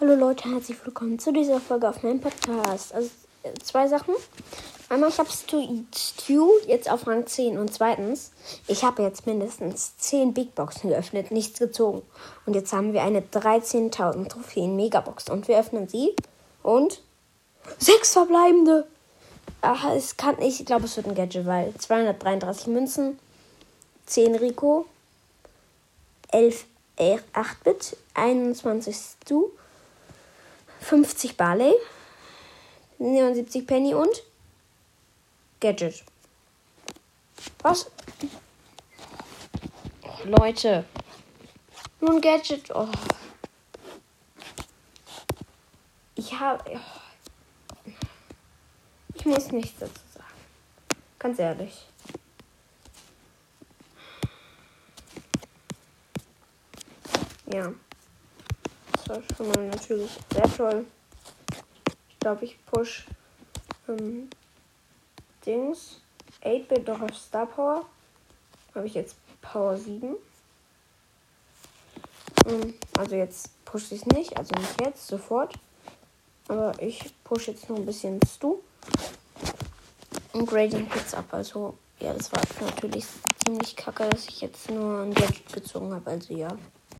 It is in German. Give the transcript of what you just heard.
Hallo Leute, herzlich willkommen zu dieser Folge auf meinem Podcast. Also äh, zwei Sachen. Einmal, ich habe Stu jetzt auf Rang 10 und zweitens, ich habe jetzt mindestens 10 Big Boxen geöffnet, nichts gezogen. Und jetzt haben wir eine 13.000 Trophäen Megabox und wir öffnen sie und sechs verbleibende. Ach, es kann, ich glaube, es wird ein Gadget, weil 233 Münzen, 10 Rico, 11 8-Bit, 21 Stu, 50 Barley, 79 Penny und Gadget. Was? Oh, Leute. Nur ein Gadget. Oh. Ich habe. Oh. Ich muss nichts dazu sagen. Ganz ehrlich. Ja. Das war schon mal natürlich sehr toll. Ich glaube, ich push ähm, Dings 8-Bit doch auf Star Power. Habe ich jetzt Power 7. Ähm, also jetzt pushe ich es nicht, also nicht jetzt, sofort. Aber ich push jetzt nur ein bisschen Stu. Und Grading Hits ab. Also ja, das war natürlich ziemlich kacke, dass ich jetzt nur ein Gadget gezogen habe. Also ja.